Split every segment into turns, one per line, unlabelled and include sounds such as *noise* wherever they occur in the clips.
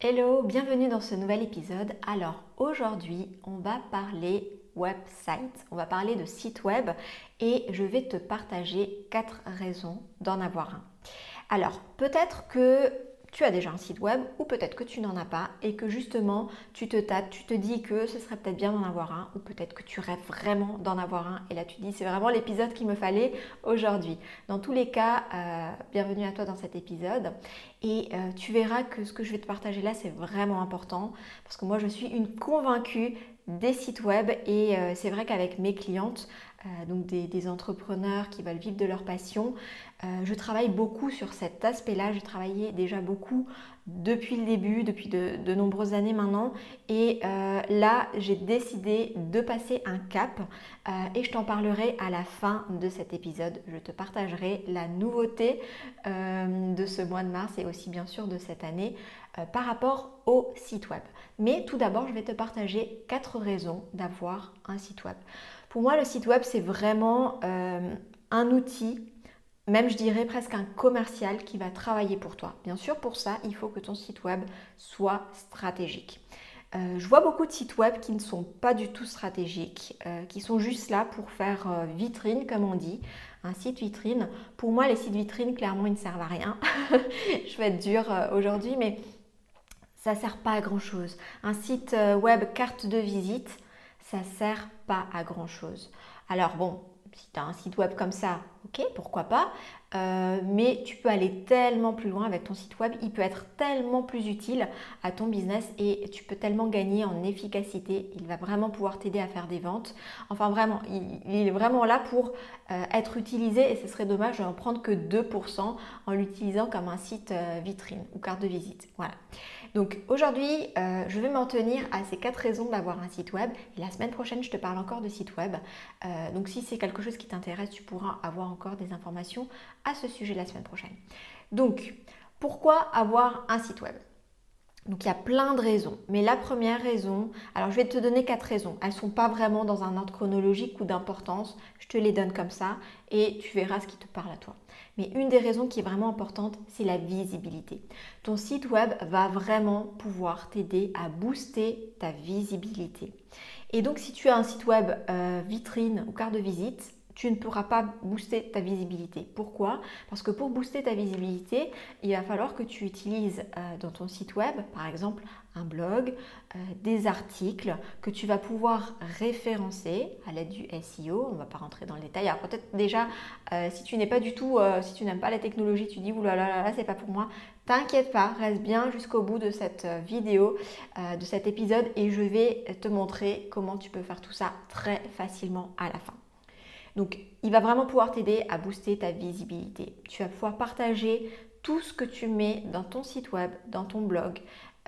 Hello, bienvenue dans ce nouvel épisode. Alors aujourd'hui, on va parler website, on va parler de site web et je vais te partager quatre raisons d'en avoir un. Alors peut-être que tu as déjà un site web ou peut-être que tu n'en as pas et que justement tu te tâtes, tu te dis que ce serait peut-être bien d'en avoir un ou peut-être que tu rêves vraiment d'en avoir un et là tu dis c'est vraiment l'épisode qu'il me fallait aujourd'hui. Dans tous les cas, euh, bienvenue à toi dans cet épisode et euh, tu verras que ce que je vais te partager là c'est vraiment important parce que moi je suis une convaincue des sites web et euh, c'est vrai qu'avec mes clientes, donc des, entrepreneurs qui veulent vivre de leur passion, euh, je travaille beaucoup sur cet aspect-là. J'ai travaillé déjà beaucoup depuis le début, depuis de, nombreuses années maintenant. Et euh, là, j'ai décidé de passer un cap euh, et je t'en parlerai à la fin de cet épisode. Je te partagerai la nouveauté de ce mois de mars et aussi bien sûr de cette année par rapport au site web. Mais tout d'abord, je vais te partager quatre raisons d'avoir un site web. Pour moi, le site web, c'est vraiment un outil même je dirais presque un commercial qui va travailler pour toi. Bien sûr, pour ça, il faut que ton site web soit stratégique. Euh, je vois beaucoup de sites web qui ne sont pas du tout stratégiques, euh, qui sont juste là pour faire euh, vitrine, comme on dit. Un site vitrine. Pour moi, les sites vitrines, clairement, ils ne servent à rien. *laughs* je vais être dure aujourd'hui, mais ça ne sert pas à grand chose. Un site web carte de visite, ça sert pas à grand chose. Alors bon, si tu as un site web comme ça, ok, pourquoi pas. Euh, mais tu peux aller tellement plus loin avec ton site web. Il peut être tellement plus utile à ton business et tu peux tellement gagner en efficacité. Il va vraiment pouvoir t'aider à faire des ventes. Enfin, vraiment, il, est vraiment là pour euh, être utilisé et ce serait dommage de n'en prendre que 2% en l'utilisant comme un site euh, vitrine ou carte de visite. Voilà. Donc aujourd'hui, je vais m'en tenir à ces quatre raisons d'avoir un site web. Et la semaine prochaine, je te parle encore de site web. Donc si c'est quelque chose qui t'intéresse, tu pourras avoir encore des informations ce sujet la semaine prochaine. Donc, pourquoi avoir un site web? Donc il y a plein de raisons. Mais la première raison, alors je vais te donner quatre raisons. Elles ne sont pas vraiment dans un ordre chronologique ou d'importance. Je te les donne comme ça et tu verras ce qui te parle à toi. Mais une des raisons qui est vraiment importante, c'est la visibilité. Ton site web va vraiment pouvoir t'aider à booster ta visibilité. Et donc si tu as un site web euh, vitrine ou carte de visite, tu ne pourras pas booster ta visibilité. Pourquoi? Parce que pour booster ta visibilité, il va falloir que tu utilises euh, dans ton site web, par exemple, un blog, euh, des articles que tu vas pouvoir référencer à l'aide du SEO. On ne va pas rentrer dans le détail. Alors peut-être déjà, euh, si tu n'es pas du tout, si tu n'aimes pas la technologie, tu dis oulala, c'est pas pour moi. T'inquiète pas, reste bien jusqu'au bout de cette vidéo, de cet épisode et je vais te montrer comment tu peux faire tout ça très facilement à la fin. Donc, il va vraiment pouvoir t'aider à booster ta visibilité. Tu vas pouvoir partager tout ce que tu mets dans ton site web, dans ton blog,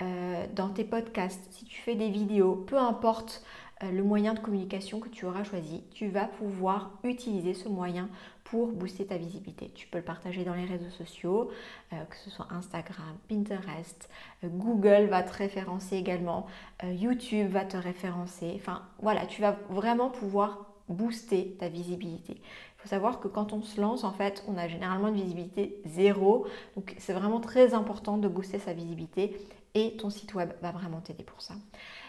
euh, dans tes podcasts, si tu fais des vidéos, peu importe euh, le moyen de communication que tu auras choisi, tu vas pouvoir utiliser ce moyen pour booster ta visibilité. Tu peux le partager dans les réseaux sociaux, euh, que ce soit Instagram, Pinterest, Google va te référencer également, YouTube va te référencer. Enfin voilà, tu vas vraiment pouvoir booster ta visibilité. Il faut savoir que quand on se lance, en fait, on a généralement une visibilité zéro. Donc c'est vraiment très important de booster sa visibilité et ton site web va vraiment t'aider pour ça.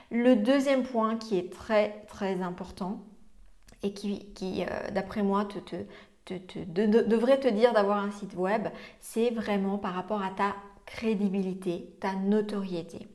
Le deuxième point qui est très très important et qui, euh, d'après moi, devrait te dire d'avoir un site web, c'est vraiment par rapport à ta crédibilité, ta notoriété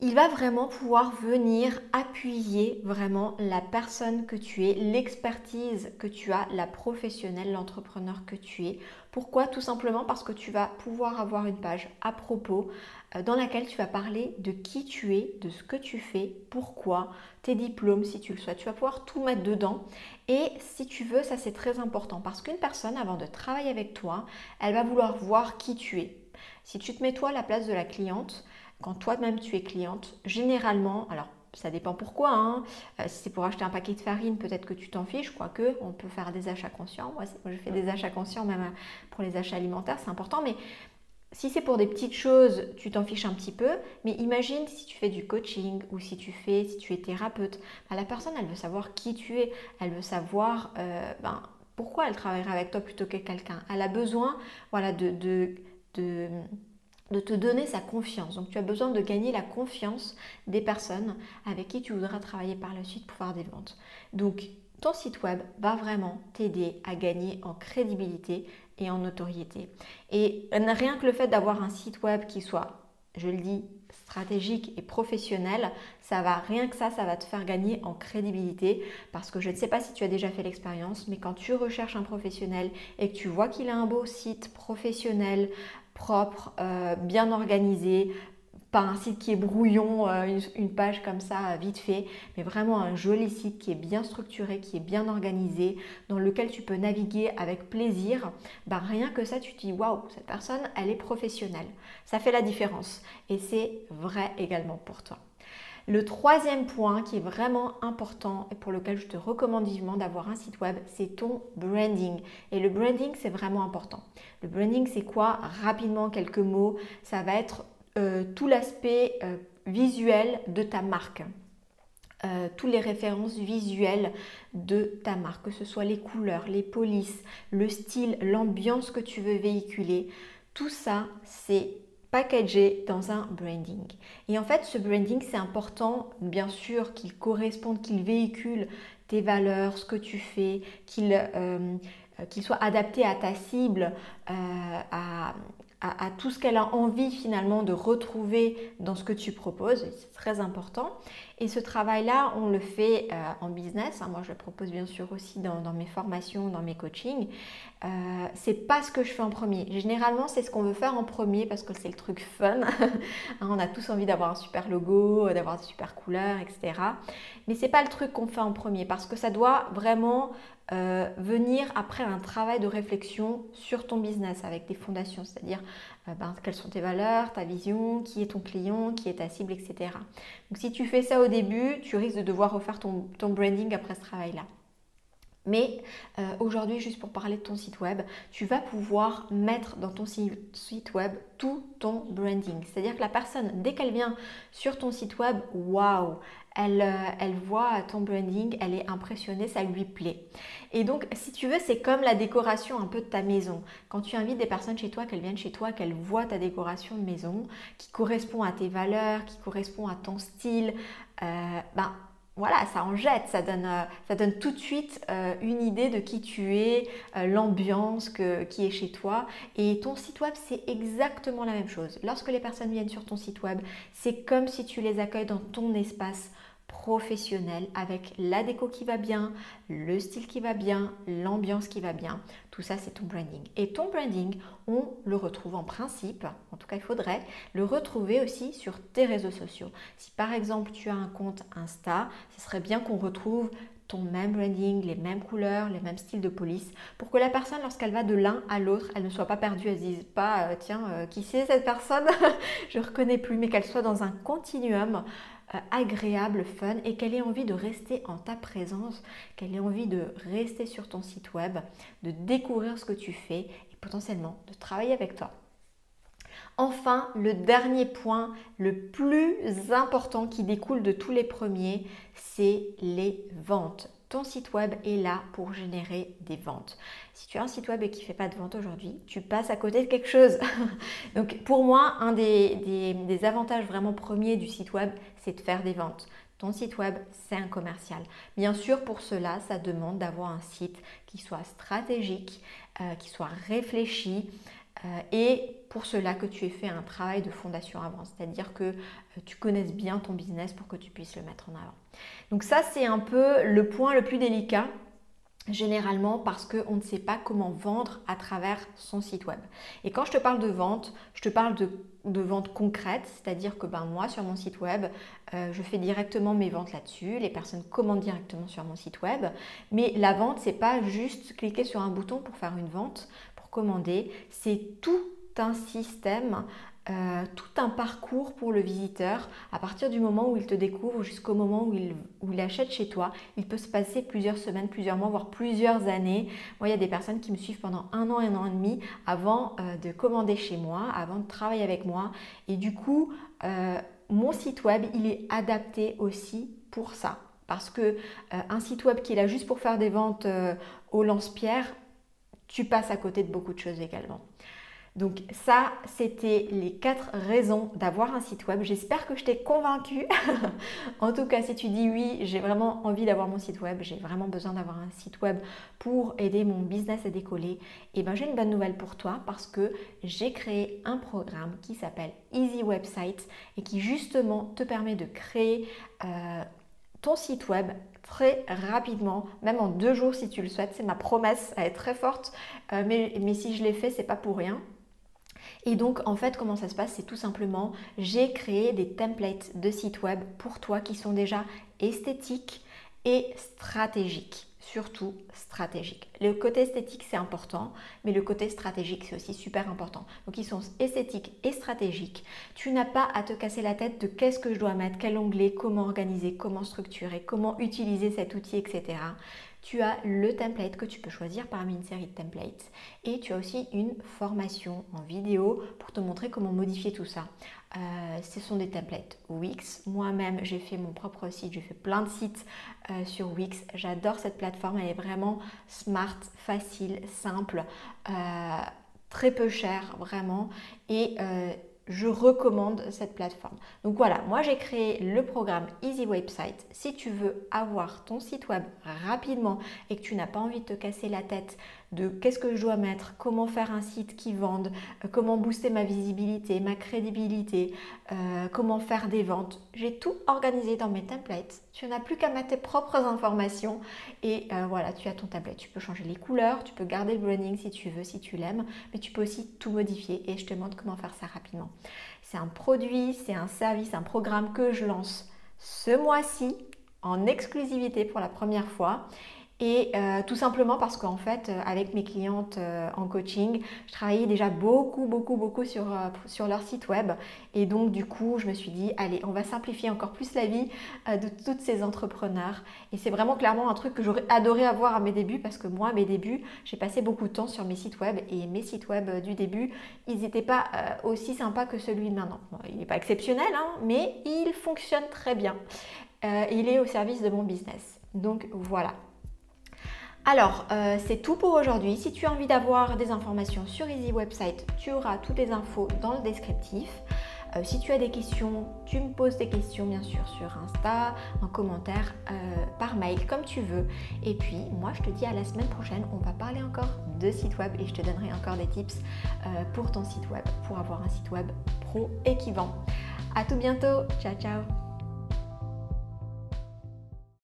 il va vraiment pouvoir venir appuyer vraiment la personne que tu es, l'expertise que tu as, la professionnelle, l'entrepreneur que tu es. Pourquoi? Tout simplement parce que tu vas pouvoir avoir une page à propos euh, dans laquelle tu vas parler de qui tu es, de ce que tu fais, pourquoi, tes diplômes si tu le souhaites. Tu vas pouvoir tout mettre dedans. Et si tu veux, ça c'est très important parce qu'une personne, avant de travailler avec toi, elle va vouloir voir qui tu es Si tu te mets toi à la place de la cliente, quand toi-même tu es cliente, généralement, alors ça dépend pourquoi. Hein. Euh, si c'est pour acheter un paquet de farine, peut-être que tu t'en fiches, quoique on peut faire des achats conscients. Moi, je fais des achats conscients même euh, pour les achats alimentaires, c'est important. Mais si c'est pour des petites choses, tu t'en fiches un petit peu. Mais imagine si tu fais du coaching ou si tu fais, si tu es thérapeute, bah, la personne, elle veut savoir qui tu es, elle veut savoir euh, ben, pourquoi elle travaillerait avec toi plutôt que quelqu'un. Elle a besoin, voilà, de, de, de de te donner sa confiance. Donc tu as besoin de gagner la confiance des personnes avec qui tu voudras travailler par la suite pour faire des ventes. Donc ton site web va vraiment t'aider à gagner en crédibilité et en notoriété. Et rien que le fait d'avoir un site web qui soit, je le dis, stratégique et professionnel, ça va, rien que ça, ça va te faire gagner en crédibilité parce que je ne sais pas si tu as déjà fait l'expérience, mais quand tu recherches un professionnel et que tu vois qu'il a un beau site professionnel propre, euh, bien organisé, pas un site qui est brouillon, euh, une, page comme ça vite fait, mais vraiment un joli site qui est bien structuré, qui est bien organisé, dans lequel tu peux naviguer avec plaisir, bah rien que ça, tu te dis waouh, cette personne, elle est professionnelle. Ça fait la différence et c'est vrai également pour toi. Le troisième point qui est vraiment important et pour lequel je te recommande vivement d'avoir un site web, c'est ton branding. Et le branding, c'est vraiment important. Le branding, c'est quoi? Rapidement, quelques mots. Ça va être euh, tout l'aspect euh, visuel de ta marque. Euh, toutes les références visuelles de ta marque, que ce soit les couleurs, les polices, le style, l'ambiance que tu veux véhiculer. Tout ça, c'est packagé dans un branding. Et en fait, ce branding, c'est important, bien sûr, qu'il corresponde, qu'il véhicule tes valeurs, ce que tu fais, qu'il euh, soit adapté à ta cible, euh, à, à, tout ce qu'elle a envie finalement de retrouver dans ce que tu proposes. C'est très important. Et ce travail-là, on le fait euh, en business. Hein. Moi, je le propose bien sûr aussi dans, mes formations, dans mes coachings. Euh, c'est pas ce que je fais en premier. Généralement, c'est ce qu'on veut faire en premier parce que c'est le truc fun. *laughs* Hein, on a tous envie d'avoir un super logo, d'avoir des super couleurs, etc. Mais c'est pas le truc qu'on fait en premier parce que ça doit vraiment euh, venir après un travail de réflexion sur ton business avec des fondations, c'est-à-dire ben, quelles sont tes valeurs, ta vision, qui est ton client, qui est ta cible, etc. Donc si tu fais ça au début, tu risques de devoir refaire ton, branding après ce travail-là. Mais euh, aujourd'hui, juste pour parler de ton site web, tu vas pouvoir mettre dans ton site web tout ton branding. C'est-à-dire que la personne, dès qu'elle vient sur ton site web, waouh, euh, elle, voit ton branding, elle est impressionnée, ça lui plaît. Et donc, si tu veux, c'est comme la décoration un peu de ta maison. Quand tu invites des personnes chez toi, qu'elles viennent chez toi, qu'elles voient ta décoration de maison, qui correspond à tes valeurs, qui correspond à ton style, euh, ben voilà, ça en jette, ça donne, euh, tout de suite une idée de qui tu es, l'ambiance qui est chez toi. Et ton site web, c'est exactement la même chose. Lorsque les personnes viennent sur ton site web, c'est comme si tu les accueilles dans ton espace professionnel avec la déco qui va bien, le style qui va bien, l'ambiance qui va bien. Tout ça, c'est ton branding. Et ton branding, on le retrouve en principe, en tout cas, il faudrait le retrouver aussi sur tes réseaux sociaux. Si par exemple, tu as un compte Insta, ce serait bien qu'on retrouve ton même branding, les mêmes couleurs, les mêmes styles de police, pour que la personne, lorsqu'elle va de l'un à l'autre, elle ne soit pas perdue, elle se dise pas, euh, tiens, euh, qui c'est cette personne *laughs* Je ne reconnais plus, mais qu'elle soit dans un continuum agréable, fun et qu'elle ait envie de rester en ta présence, qu'elle ait envie de rester sur ton site web, de découvrir ce que tu fais et potentiellement de travailler avec toi. Enfin, le dernier point, le plus important qui découle de tous les premiers, c'est les ventes ton site web est là pour générer des ventes. Si tu as un site web et qui ne fait pas de vente aujourd'hui, tu passes à côté de quelque chose. *laughs* Donc pour moi, un des, avantages vraiment premiers du site web, c'est de faire des ventes. Ton site web, c'est un commercial. Bien sûr, pour cela, ça demande d'avoir un site qui soit stratégique, euh, qui soit réfléchi, et pour cela que tu aies fait un travail de fondation avant, c'est-à-dire que euh, tu connaisses bien ton business pour que tu puisses le mettre en avant. Donc ça, c'est un peu le point le plus délicat généralement parce qu'on ne sait pas comment vendre à travers son site web. Et quand je te parle de vente, je te parle de, vente concrète, c'est-à-dire que ben, moi sur mon site web, euh, je fais directement mes ventes là-dessus, les personnes commandent directement sur mon site web, mais la vente, c'est pas juste cliquer sur un bouton pour faire une vente commander, c'est tout un système euh, tout un parcours pour le visiteur. À partir du moment où il te découvre jusqu'au moment où il, achète chez toi, il peut se passer plusieurs semaines, plusieurs mois, voire plusieurs années. Moi, il y a des personnes qui me suivent pendant un an, un an et demi avant euh, de commander chez moi, avant de travailler avec moi. Et du coup, euh, mon site web, il est adapté aussi pour ça. Parce que un site web qui est là juste pour faire des ventes au lance-pierre, tu passes à côté de beaucoup de choses également. Donc ça, c'était les quatre raisons d'avoir un site web. J'espère que je t'ai convaincu. *laughs* en tout cas, si tu dis oui, j'ai vraiment envie d'avoir mon site web, j'ai vraiment besoin d'avoir un site web pour aider mon business à décoller, et eh ben j'ai une bonne nouvelle pour toi parce que j'ai créé un programme qui s'appelle Easy Website et qui justement te permet de créer euh, ton site web très rapidement, même en deux jours si tu le souhaites. C'est ma promesse, elle est très forte, euh, mais, mais si je l'ai fait, c'est pas pour rien. Et donc en fait comment ça se passe? C'est tout simplement j'ai créé des templates de sites web pour toi qui sont déjà esthétiques et stratégiques surtout stratégiques. Le côté esthétique, c'est important, mais le côté stratégique, c'est aussi super important. Donc, ils sont esthétiques et stratégiques. Tu n'as pas à te casser la tête de qu'est-ce que je dois mettre, quel onglet, comment organiser, comment structurer, comment utiliser cet outil, etc tu as le template que tu peux choisir parmi une série de templates et tu as aussi une formation en vidéo pour te montrer comment modifier tout ça. Euh, ce sont des templates Wix. Moi-même, j'ai fait mon propre site, j'ai fait plein de sites euh, sur Wix. J'adore cette plateforme, elle est vraiment smart, facile, simple, euh, très peu cher vraiment je recommande cette plateforme. Donc voilà, moi j'ai créé le programme Easy Website. Si tu veux avoir ton site web rapidement et que tu n'as pas envie de te casser la tête de qu'est-ce que je dois mettre, comment faire un site qui vende, euh, comment booster ma visibilité, ma crédibilité, euh, comment faire des ventes, j'ai tout organisé dans mes templates. Tu n'as plus qu'à mettre tes propres informations et euh, voilà, tu as ton template. Tu peux changer les couleurs, tu peux garder le branding si tu veux, si tu l'aimes, mais tu peux aussi tout modifier et je te montre comment faire ça rapidement. C'est un produit, c'est un service, un programme que je lance ce mois-ci en exclusivité pour la première fois et euh, tout simplement parce qu'en fait, euh, avec mes clientes euh, en coaching, je travaillais déjà beaucoup, beaucoup, beaucoup sur, sur leur site web. Et donc, du coup, je me suis dit, allez, on va simplifier encore plus la vie de toutes ces entrepreneurs. Et c'est vraiment clairement un truc que j'aurais adoré avoir à mes débuts parce que moi, à mes débuts, j'ai passé beaucoup de temps sur mes sites web. Et mes sites web du début, ils n'étaient pas aussi sympas que celui de maintenant. il n'est pas exceptionnel, hein, mais il fonctionne très bien. il est au service de mon business. Donc voilà, alors, euh, c'est tout pour aujourd'hui. Si tu as envie d'avoir des informations sur Easy Website, tu auras toutes les infos dans le descriptif. Euh, si tu as des questions, tu me poses des questions bien sûr sur Insta, en commentaire, euh, par mail, comme tu veux. Et puis, moi, je te dis à la semaine prochaine, on va parler encore de site web et je te donnerai encore des tips pour ton site web, pour avoir un site web pro et qui vend. À tout bientôt. Ciao, ciao.